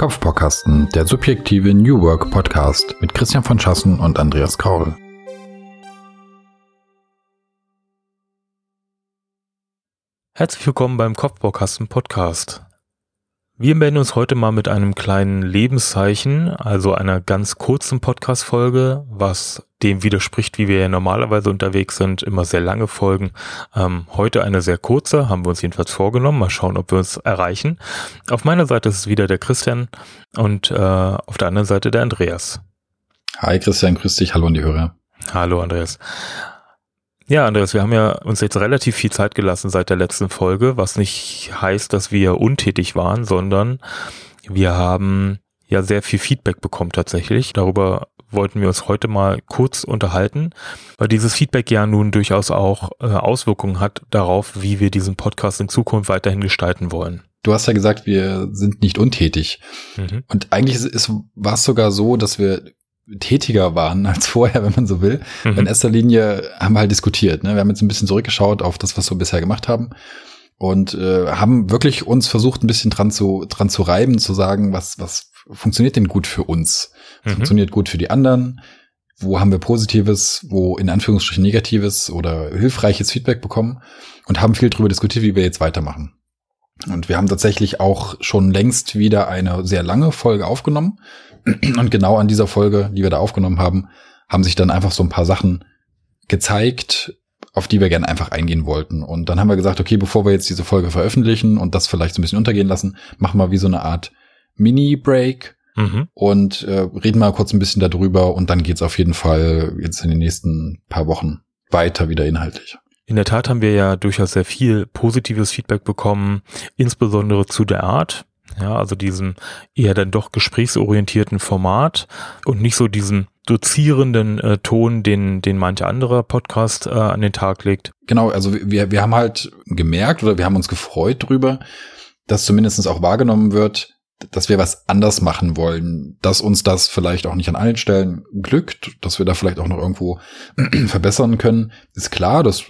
Kopfbaukasten, der subjektive New Work Podcast mit Christian von Schassen und Andreas Kaul. Herzlich willkommen beim Kopfbaukasten Podcast. Wir melden uns heute mal mit einem kleinen Lebenszeichen, also einer ganz kurzen Podcast-Folge, was dem widerspricht, wie wir ja normalerweise unterwegs sind, immer sehr lange Folgen. Ähm, heute eine sehr kurze, haben wir uns jedenfalls vorgenommen. Mal schauen, ob wir uns erreichen. Auf meiner Seite ist es wieder der Christian und äh, auf der anderen Seite der Andreas. Hi Christian, grüß dich, hallo an die Hörer. Hallo Andreas. Ja, Andreas, wir haben ja uns jetzt relativ viel Zeit gelassen seit der letzten Folge, was nicht heißt, dass wir untätig waren, sondern wir haben ja sehr viel Feedback bekommen tatsächlich. Darüber wollten wir uns heute mal kurz unterhalten, weil dieses Feedback ja nun durchaus auch äh, Auswirkungen hat darauf, wie wir diesen Podcast in Zukunft weiterhin gestalten wollen. Du hast ja gesagt, wir sind nicht untätig. Mhm. Und eigentlich ist, ist, war es sogar so, dass wir tätiger waren als vorher, wenn man so will. Mhm. In erster Linie haben wir halt diskutiert. Ne? Wir haben jetzt ein bisschen zurückgeschaut auf das, was wir bisher gemacht haben und äh, haben wirklich uns versucht, ein bisschen dran zu, dran zu reiben, zu sagen, was, was funktioniert denn gut für uns? Mhm. Funktioniert gut für die anderen? Wo haben wir positives, wo in Anführungsstrichen negatives oder hilfreiches Feedback bekommen? Und haben viel darüber diskutiert, wie wir jetzt weitermachen. Und wir haben tatsächlich auch schon längst wieder eine sehr lange Folge aufgenommen und genau an dieser Folge, die wir da aufgenommen haben, haben sich dann einfach so ein paar Sachen gezeigt, auf die wir gerne einfach eingehen wollten. Und dann haben wir gesagt, okay, bevor wir jetzt diese Folge veröffentlichen und das vielleicht so ein bisschen untergehen lassen, machen wir wie so eine Art Mini-Break mhm. und äh, reden mal kurz ein bisschen darüber und dann geht's auf jeden Fall jetzt in den nächsten paar Wochen weiter wieder inhaltlich. In der Tat haben wir ja durchaus sehr viel positives Feedback bekommen, insbesondere zu der Art, ja, also diesem eher dann doch gesprächsorientierten Format und nicht so diesen dozierenden äh, Ton, den, den manche andere Podcast äh, an den Tag legt. Genau, also wir, wir haben halt gemerkt oder wir haben uns gefreut drüber, dass zumindest auch wahrgenommen wird, dass wir was anders machen wollen, dass uns das vielleicht auch nicht an allen Stellen glückt, dass wir da vielleicht auch noch irgendwo verbessern können, ist klar, das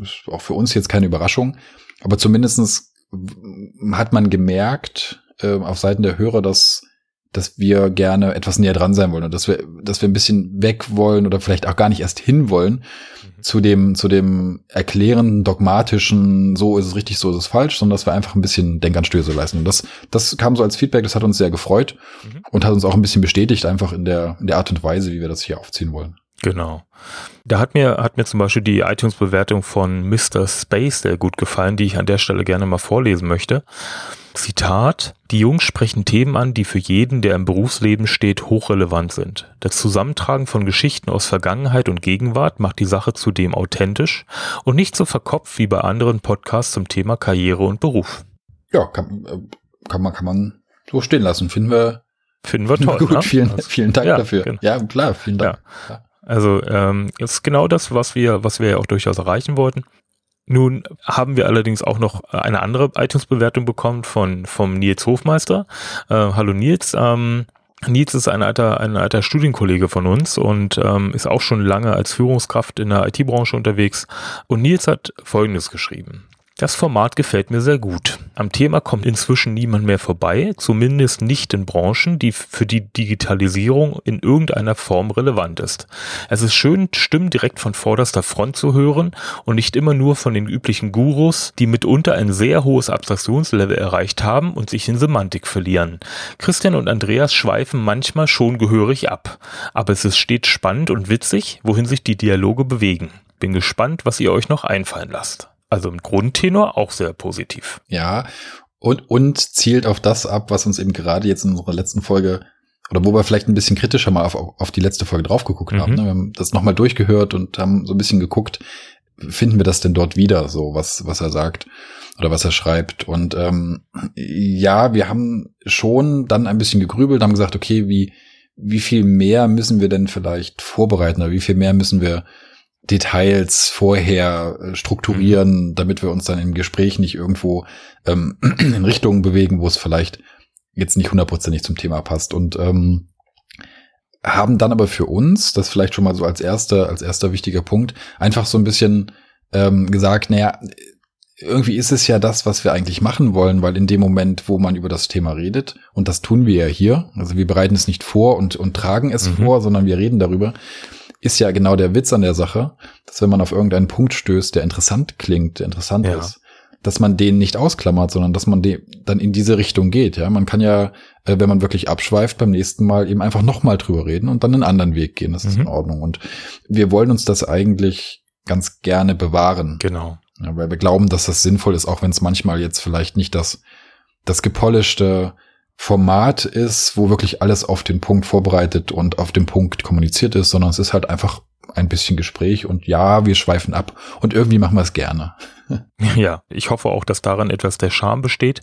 ist auch für uns jetzt keine Überraschung, aber zumindestens hat man gemerkt äh, auf Seiten der Hörer, dass dass wir gerne etwas näher dran sein wollen und dass wir, dass wir ein bisschen weg wollen oder vielleicht auch gar nicht erst hin wollen mhm. zu dem, zu dem erklärenden, dogmatischen, so ist es richtig, so ist es falsch, sondern dass wir einfach ein bisschen Denkanstöße leisten. Und das, das kam so als Feedback, das hat uns sehr gefreut mhm. und hat uns auch ein bisschen bestätigt, einfach in der, in der Art und Weise, wie wir das hier aufziehen wollen. Genau. Da hat mir, hat mir zum Beispiel die iTunes-Bewertung von Mr. Space sehr gut gefallen, die ich an der Stelle gerne mal vorlesen möchte. Zitat, die Jungs sprechen Themen an, die für jeden, der im Berufsleben steht, hochrelevant sind. Das Zusammentragen von Geschichten aus Vergangenheit und Gegenwart macht die Sache zudem authentisch und nicht so verkopft wie bei anderen Podcasts zum Thema Karriere und Beruf. Ja, kann, äh, kann man, kann man so stehen lassen. Finden wir, finden wir toll. Gut, ne? vielen, also, vielen Dank ja, dafür. Genau. Ja, klar, vielen Dank. Ja. Also ähm, ist genau das, was wir, was wir ja auch durchaus erreichen wollten. Nun haben wir allerdings auch noch eine andere iTunes-Bewertung bekommen von vom Nils Hofmeister. Äh, hallo Nils. Ähm, Nils ist ein alter, ein alter Studienkollege von uns und ähm, ist auch schon lange als Führungskraft in der IT-Branche unterwegs. Und Nils hat Folgendes geschrieben. Das Format gefällt mir sehr gut. Am Thema kommt inzwischen niemand mehr vorbei, zumindest nicht in Branchen, die für die Digitalisierung in irgendeiner Form relevant ist. Es ist schön, Stimmen direkt von vorderster Front zu hören und nicht immer nur von den üblichen Gurus, die mitunter ein sehr hohes Abstraktionslevel erreicht haben und sich in Semantik verlieren. Christian und Andreas schweifen manchmal schon gehörig ab, aber es ist stets spannend und witzig, wohin sich die Dialoge bewegen. Bin gespannt, was ihr euch noch einfallen lasst. Also im Grundtenor auch sehr positiv. Ja, und, und zielt auf das ab, was uns eben gerade jetzt in unserer letzten Folge oder wo wir vielleicht ein bisschen kritischer mal auf, auf die letzte Folge drauf geguckt mhm. haben. Ne? Wir haben das nochmal durchgehört und haben so ein bisschen geguckt, finden wir das denn dort wieder, so was, was er sagt oder was er schreibt. Und ähm, ja, wir haben schon dann ein bisschen gegrübelt, haben gesagt, okay, wie, wie viel mehr müssen wir denn vielleicht vorbereiten oder wie viel mehr müssen wir Details vorher äh, strukturieren, mhm. damit wir uns dann im Gespräch nicht irgendwo ähm, in Richtungen bewegen, wo es vielleicht jetzt nicht hundertprozentig zum Thema passt. Und ähm, haben dann aber für uns, das vielleicht schon mal so als erster, als erster wichtiger Punkt, einfach so ein bisschen ähm, gesagt, naja, irgendwie ist es ja das, was wir eigentlich machen wollen, weil in dem Moment, wo man über das Thema redet, und das tun wir ja hier, also wir bereiten es nicht vor und, und tragen es mhm. vor, sondern wir reden darüber, ist ja genau der Witz an der Sache, dass wenn man auf irgendeinen Punkt stößt, der interessant klingt, der interessant ja. ist, dass man den nicht ausklammert, sondern dass man den dann in diese Richtung geht. Ja, man kann ja, äh, wenn man wirklich abschweift, beim nächsten Mal eben einfach nochmal drüber reden und dann einen anderen Weg gehen. Das ist mhm. in Ordnung. Und wir wollen uns das eigentlich ganz gerne bewahren. Genau. Ja, weil wir glauben, dass das sinnvoll ist, auch wenn es manchmal jetzt vielleicht nicht das, das gepolischte Format ist, wo wirklich alles auf den Punkt vorbereitet und auf den Punkt kommuniziert ist, sondern es ist halt einfach ein bisschen Gespräch und ja, wir schweifen ab und irgendwie machen wir es gerne. Ja, ich hoffe auch, dass daran etwas der Charme besteht.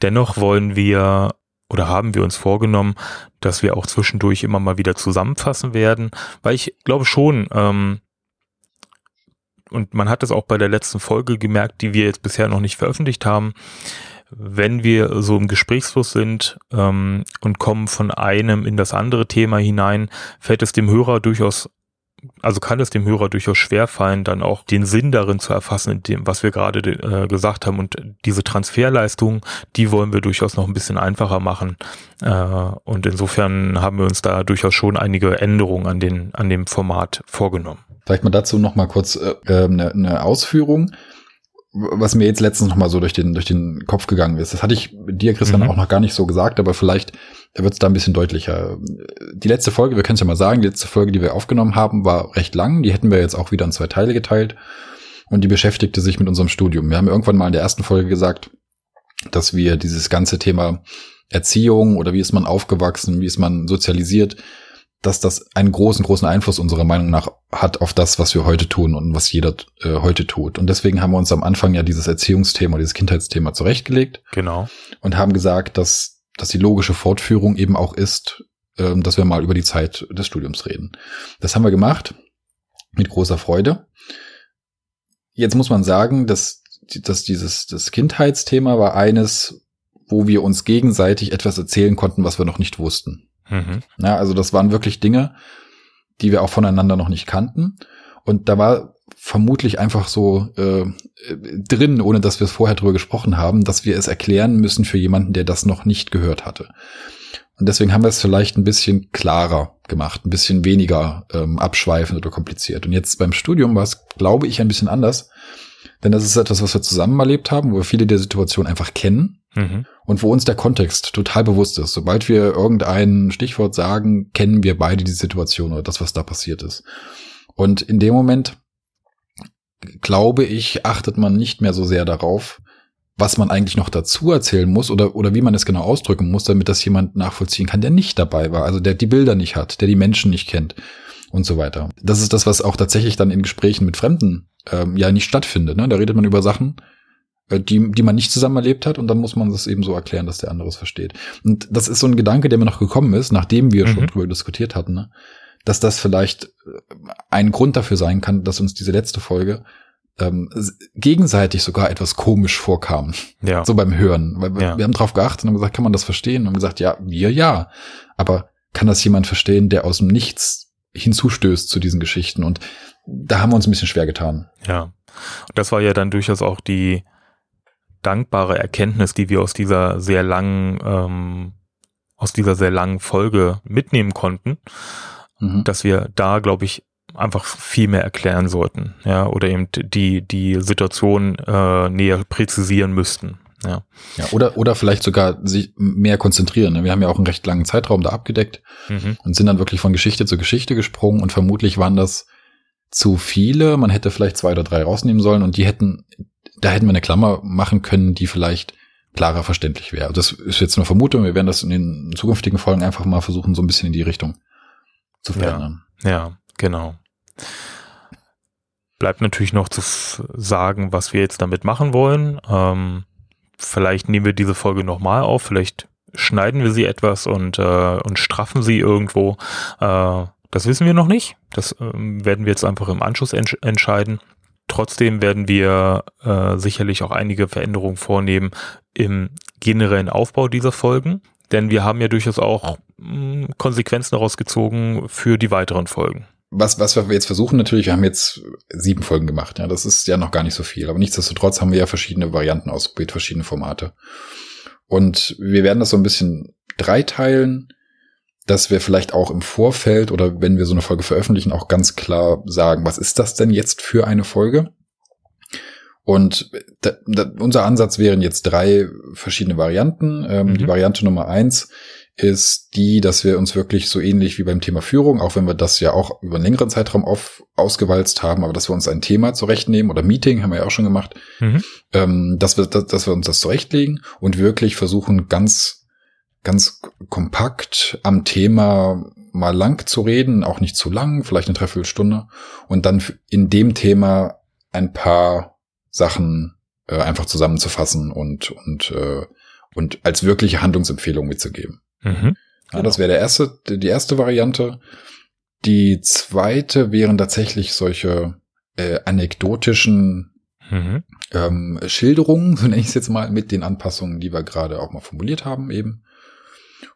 Dennoch wollen wir oder haben wir uns vorgenommen, dass wir auch zwischendurch immer mal wieder zusammenfassen werden, weil ich glaube schon, ähm, und man hat es auch bei der letzten Folge gemerkt, die wir jetzt bisher noch nicht veröffentlicht haben, wenn wir so im Gesprächsfluss sind ähm, und kommen von einem in das andere Thema hinein, fällt es dem Hörer durchaus, also kann es dem Hörer durchaus schwerfallen, dann auch den Sinn darin zu erfassen, in dem, was wir gerade äh, gesagt haben. Und diese Transferleistung, die wollen wir durchaus noch ein bisschen einfacher machen. Äh, und insofern haben wir uns da durchaus schon einige Änderungen an, den, an dem Format vorgenommen. Vielleicht mal dazu noch mal kurz äh, eine, eine Ausführung, was mir jetzt letztens noch mal so durch den durch den Kopf gegangen ist. Das hatte ich dir, Christian, mhm. auch noch gar nicht so gesagt, aber vielleicht wird es da ein bisschen deutlicher. Die letzte Folge, wir können es ja mal sagen, die letzte Folge, die wir aufgenommen haben, war recht lang. Die hätten wir jetzt auch wieder in zwei Teile geteilt und die beschäftigte sich mit unserem Studium. Wir haben irgendwann mal in der ersten Folge gesagt, dass wir dieses ganze Thema Erziehung oder wie ist man aufgewachsen, wie ist man sozialisiert, dass das einen großen, großen Einfluss unserer Meinung nach hat auf das, was wir heute tun und was jeder äh, heute tut. Und deswegen haben wir uns am Anfang ja dieses Erziehungsthema, dieses Kindheitsthema zurechtgelegt. Genau. Und haben gesagt, dass, dass die logische Fortführung eben auch ist, äh, dass wir mal über die Zeit des Studiums reden. Das haben wir gemacht. Mit großer Freude. Jetzt muss man sagen, dass, dass dieses, das Kindheitsthema war eines, wo wir uns gegenseitig etwas erzählen konnten, was wir noch nicht wussten. Mhm. Ja, also das waren wirklich Dinge, die wir auch voneinander noch nicht kannten. Und da war vermutlich einfach so äh, drin, ohne dass wir es vorher drüber gesprochen haben, dass wir es erklären müssen für jemanden, der das noch nicht gehört hatte. Und deswegen haben wir es vielleicht ein bisschen klarer gemacht, ein bisschen weniger ähm, abschweifend oder kompliziert. Und jetzt beim Studium war es, glaube ich, ein bisschen anders. Denn das ist etwas, was wir zusammen erlebt haben, wo wir viele der Situationen einfach kennen Mhm. Und wo uns der Kontext total bewusst ist. Sobald wir irgendein Stichwort sagen, kennen wir beide die Situation oder das, was da passiert ist. Und in dem Moment, glaube ich, achtet man nicht mehr so sehr darauf, was man eigentlich noch dazu erzählen muss oder, oder wie man es genau ausdrücken muss, damit das jemand nachvollziehen kann, der nicht dabei war, also der die Bilder nicht hat, der die Menschen nicht kennt und so weiter. Das ist das, was auch tatsächlich dann in Gesprächen mit Fremden ähm, ja nicht stattfindet. Ne? Da redet man über Sachen, die, die man nicht zusammen erlebt hat und dann muss man das eben so erklären, dass der andere es versteht. Und das ist so ein Gedanke, der mir noch gekommen ist, nachdem wir mhm. schon drüber diskutiert hatten, ne? dass das vielleicht äh, ein Grund dafür sein kann, dass uns diese letzte Folge ähm, gegenseitig sogar etwas komisch vorkam. Ja. So beim Hören. Weil wir, ja. wir haben drauf geachtet und haben gesagt, kann man das verstehen? Und haben gesagt, ja, wir ja. Aber kann das jemand verstehen, der aus dem Nichts hinzustößt zu diesen Geschichten? Und da haben wir uns ein bisschen schwer getan. Ja. Und das war ja dann durchaus auch die, dankbare Erkenntnis, die wir aus dieser sehr langen, ähm, aus dieser sehr langen Folge mitnehmen konnten, mhm. dass wir da, glaube ich, einfach viel mehr erklären sollten, ja, oder eben die, die Situation äh, näher präzisieren müssten. Ja. ja, oder, oder vielleicht sogar sich mehr konzentrieren. Ne? Wir haben ja auch einen recht langen Zeitraum da abgedeckt mhm. und sind dann wirklich von Geschichte zu Geschichte gesprungen und vermutlich waren das zu viele. Man hätte vielleicht zwei oder drei rausnehmen sollen und die hätten da hätten wir eine Klammer machen können, die vielleicht klarer verständlich wäre. Das ist jetzt eine Vermutung. Wir werden das in den zukünftigen Folgen einfach mal versuchen, so ein bisschen in die Richtung zu verändern. Ja, ja genau. Bleibt natürlich noch zu sagen, was wir jetzt damit machen wollen. Ähm, vielleicht nehmen wir diese Folge nochmal auf, vielleicht schneiden wir sie etwas und, äh, und straffen sie irgendwo. Äh, das wissen wir noch nicht. Das äh, werden wir jetzt einfach im Anschluss entsch entscheiden. Trotzdem werden wir äh, sicherlich auch einige Veränderungen vornehmen im generellen Aufbau dieser Folgen, denn wir haben ja durchaus auch mh, hm, Konsequenzen daraus gezogen für die weiteren Folgen. was, was wir jetzt versuchen natürlich, wir haben jetzt sieben Folgen gemacht, ja, das ist ja noch gar nicht so viel, aber nichtsdestotrotz haben wir ja verschiedene Varianten ausprobiert, verschiedene Formate. Und wir werden das so ein bisschen dreiteilen, dass wir vielleicht auch im Vorfeld oder wenn wir so eine Folge veröffentlichen, auch ganz klar sagen, was ist das denn jetzt für eine Folge? Und da, da, unser Ansatz wären jetzt drei verschiedene Varianten. Ähm, mhm. Die Variante Nummer eins ist die, dass wir uns wirklich so ähnlich wie beim Thema Führung, auch wenn wir das ja auch über einen längeren Zeitraum auf, ausgewalzt haben, aber dass wir uns ein Thema zurechtnehmen oder Meeting haben wir ja auch schon gemacht, mhm. ähm, dass wir, dass, dass wir uns das zurechtlegen und wirklich versuchen, ganz, ganz kompakt am Thema mal lang zu reden, auch nicht zu lang, vielleicht eine Dreiviertelstunde und dann in dem Thema ein paar Sachen äh, einfach zusammenzufassen und, und, äh, und als wirkliche Handlungsempfehlung mitzugeben. Mhm. Ja, das wäre der erste, die erste Variante. Die zweite wären tatsächlich solche äh, anekdotischen mhm. ähm, Schilderungen, so nenne ich es jetzt mal, mit den Anpassungen, die wir gerade auch mal formuliert haben eben.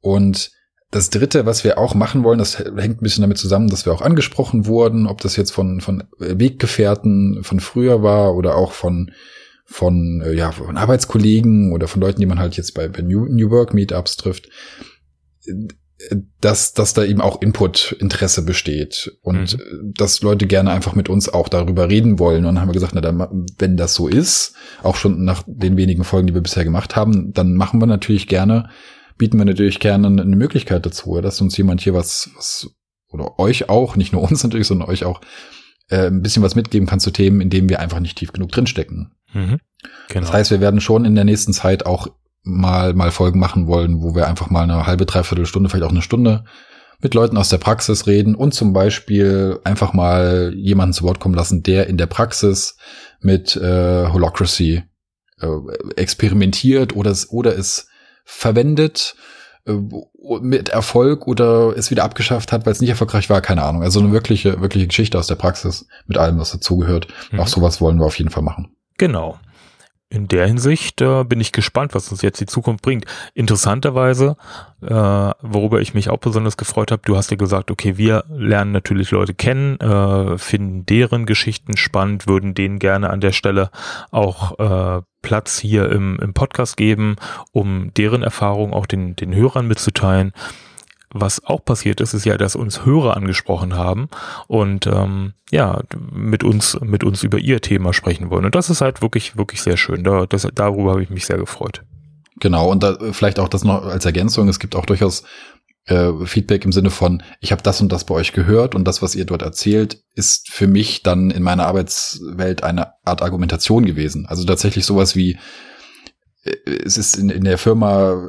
Und das dritte, was wir auch machen wollen, das hängt ein bisschen damit zusammen, dass wir auch angesprochen wurden, ob das jetzt von, von Weggefährten von früher war oder auch von von, äh, ja, von Arbeitskollegen oder von Leuten, die man halt jetzt bei, bei New, New Work Meetups trifft, dass, dass da eben auch Input-Interesse besteht und mhm. dass Leute gerne einfach mit uns auch darüber reden wollen. Und dann haben wir gesagt, na dann, wenn das so ist, auch schon nach den wenigen Folgen, die wir bisher gemacht haben, dann machen wir natürlich gerne, bieten wir natürlich gerne eine Möglichkeit dazu, dass uns jemand hier was, was oder euch auch, nicht nur uns natürlich, sondern euch auch äh, ein bisschen was mitgeben kann zu Themen, in denen wir einfach nicht tief genug drinstecken. Mhm. Genau. Das heißt, wir werden schon in der nächsten Zeit auch mal, mal Folgen machen wollen, wo wir einfach mal eine halbe, dreiviertel Stunde, vielleicht auch eine Stunde mit Leuten aus der Praxis reden und zum Beispiel einfach mal jemanden zu Wort kommen lassen, der in der Praxis mit äh, Holocracy äh, experimentiert oder es, oder es verwendet äh, mit Erfolg oder es wieder abgeschafft hat, weil es nicht erfolgreich war, keine Ahnung. Also eine wirkliche, wirkliche Geschichte aus der Praxis mit allem, was dazugehört. Mhm. Auch sowas wollen wir auf jeden Fall machen. Genau. In der Hinsicht äh, bin ich gespannt, was uns jetzt die Zukunft bringt. Interessanterweise, äh, worüber ich mich auch besonders gefreut habe, du hast ja gesagt, okay, wir lernen natürlich Leute kennen, äh, finden deren Geschichten spannend, würden denen gerne an der Stelle auch äh, Platz hier im, im Podcast geben, um deren Erfahrungen auch den, den Hörern mitzuteilen was auch passiert ist, ist ja, dass uns Hörer angesprochen haben und ähm, ja, mit uns, mit uns über ihr Thema sprechen wollen. Und das ist halt wirklich, wirklich sehr schön. Da, das, darüber habe ich mich sehr gefreut. Genau, und da vielleicht auch das noch als Ergänzung. Es gibt auch durchaus äh, Feedback im Sinne von, ich habe das und das bei euch gehört und das, was ihr dort erzählt, ist für mich dann in meiner Arbeitswelt eine Art Argumentation gewesen. Also tatsächlich sowas wie, es ist in, in der Firma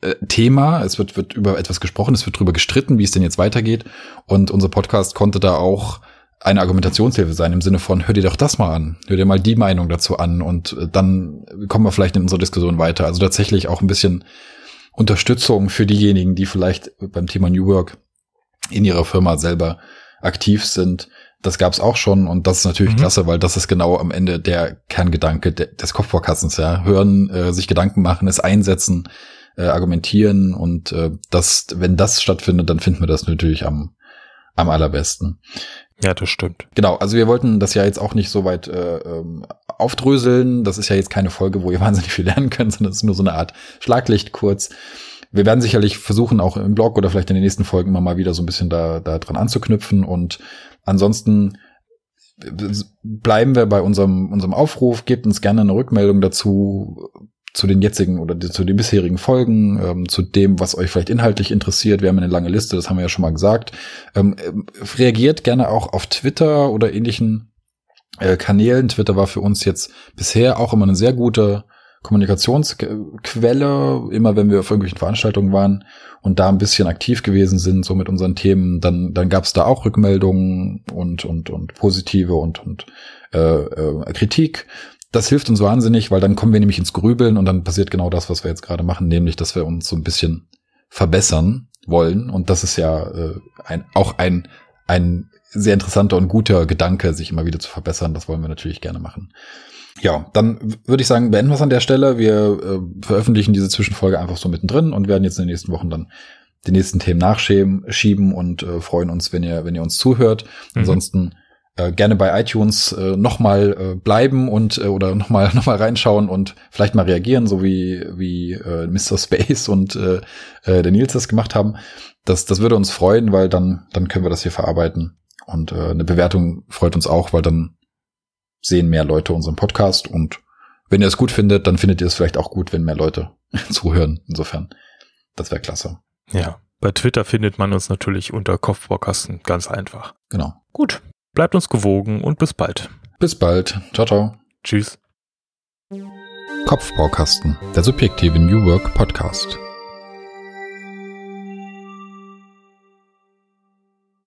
äh, Thema, es wird, wird über etwas gesprochen, es wird darüber gestritten, wie es denn jetzt weitergeht. Und unser Podcast konnte da auch eine Argumentationshilfe sein, im Sinne von, hör dir doch das mal an, hör dir mal die Meinung dazu an und äh, dann kommen wir vielleicht in unserer Diskussion weiter. Also tatsächlich auch ein bisschen Unterstützung für diejenigen, die vielleicht beim Thema New Work in ihrer Firma selber aktiv sind, das gab's auch schon und das ist natürlich mhm. klasse, weil das ist genau am Ende der Kerngedanke des Kopfbaukassens, ja. Hören, äh, sich Gedanken machen, es einsetzen, äh, argumentieren und äh, das, wenn das stattfindet, dann finden wir das natürlich am, am allerbesten. Ja, das stimmt. Genau, also wir wollten das ja jetzt auch nicht so weit äh, ähm, aufdröseln. Das ist ja jetzt keine Folge, wo ihr wahnsinnig viel lernen könnt, sondern es ist nur so eine Art Schlaglicht kurz. Wir werden sicherlich versuchen, auch im Blog oder vielleicht in den nächsten Folgen mal wieder so ein bisschen da, da dran anzuknüpfen und Ansonsten bleiben wir bei unserem, unserem Aufruf, gebt uns gerne eine Rückmeldung dazu, zu den jetzigen oder zu den bisherigen Folgen, ähm, zu dem, was euch vielleicht inhaltlich interessiert. Wir haben eine lange Liste, das haben wir ja schon mal gesagt. Ähm, reagiert gerne auch auf Twitter oder ähnlichen äh, Kanälen. Twitter war für uns jetzt bisher auch immer eine sehr gute Kommunikationsquelle, immer wenn wir auf irgendwelchen Veranstaltungen waren und da ein bisschen aktiv gewesen sind, so mit unseren Themen, dann, dann gab es da auch Rückmeldungen und, und, und positive und, und äh, äh, Kritik. Das hilft uns wahnsinnig, weil dann kommen wir nämlich ins Grübeln und dann passiert genau das, was wir jetzt gerade machen, nämlich, dass wir uns so ein bisschen verbessern wollen. Und das ist ja äh, ein, auch ein, ein sehr interessanter und guter Gedanke, sich immer wieder zu verbessern. Das wollen wir natürlich gerne machen ja, dann würde ich sagen, beenden wir es an der Stelle. Wir äh, veröffentlichen diese Zwischenfolge einfach so mittendrin und werden jetzt in den nächsten Wochen dann die nächsten Themen nachschieben und äh, freuen uns, wenn ihr, wenn ihr uns zuhört. Mhm. Ansonsten äh, gerne bei iTunes äh, nochmal äh, bleiben und äh, oder nochmal noch mal reinschauen und vielleicht mal reagieren, so wie, wie äh, Mr. Space und äh, äh, der Nils das gemacht haben. Das, das würde uns freuen, weil dann, dann können wir das hier verarbeiten. Und äh, eine Bewertung freut uns auch, weil dann sehen mehr Leute unseren Podcast und wenn ihr es gut findet, dann findet ihr es vielleicht auch gut, wenn mehr Leute zuhören. Insofern, das wäre klasse. Ja, bei Twitter findet man uns natürlich unter Kopfbaukasten ganz einfach. Genau. Gut, bleibt uns gewogen und bis bald. Bis bald. Ciao, ciao. Tschüss. Kopfbaukasten, der subjektive New Work Podcast.